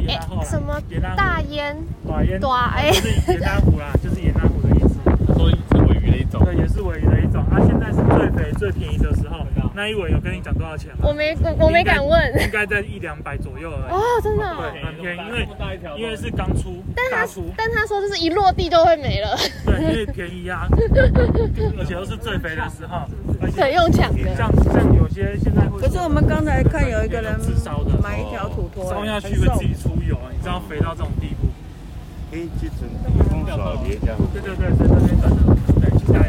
就是盐拉后什么大烟？大烟？大哎，就是盐拉湖啦，就是盐拉湖的意思。他说是尾鱼的一种。对，也是尾鱼的一种。啊，现在是最肥、最便宜的时候。那一尾有跟你讲多少钱吗？我没，我没敢问。应该在一两百左右而已。哦，真的？对，很便宜，因为因为是刚出，但他但他说就是一落地就会没了。对，因为便宜啊，而且都是最肥的时候，很用抢的。像像有些现在会。可是我们刚才看有一个人烧下去会自己出油，你知道肥到这种地步。对对对，在那边等着。对，进来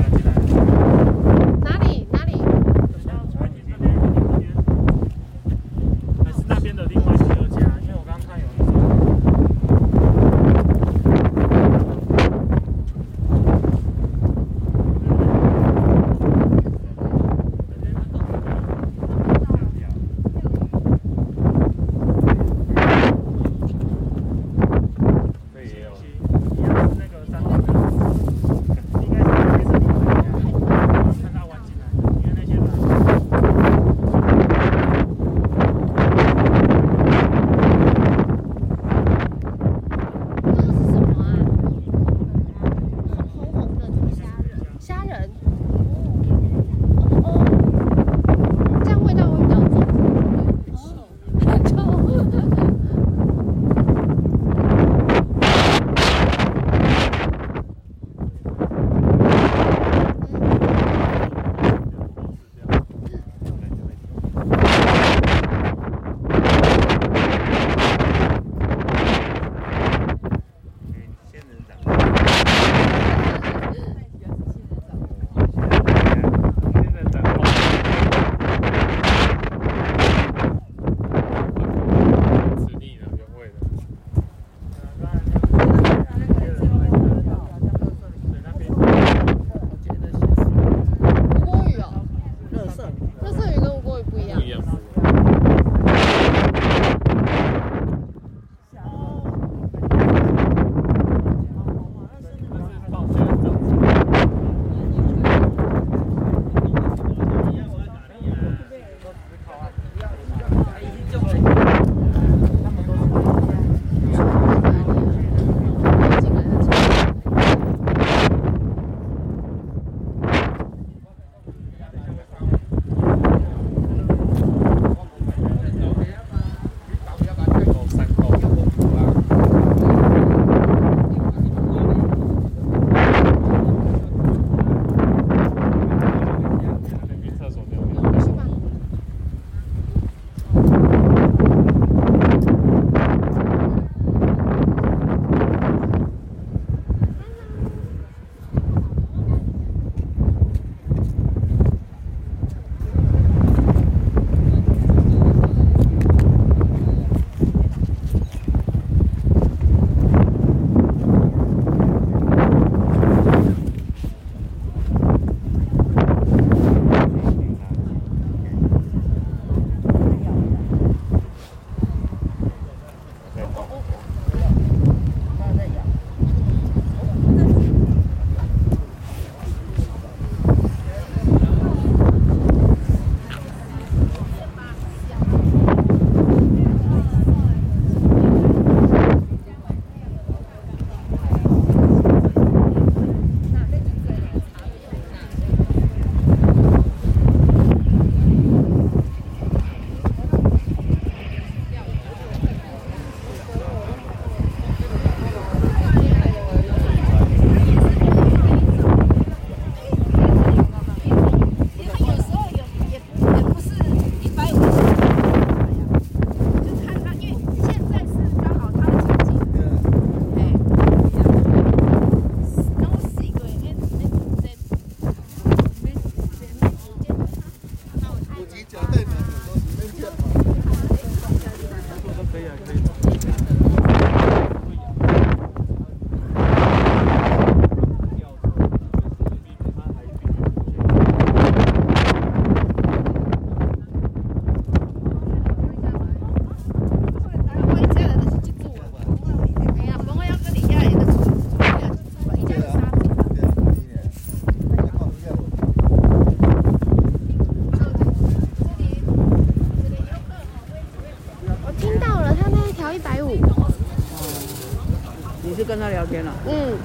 嗯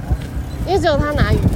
因为只有他拿鱼。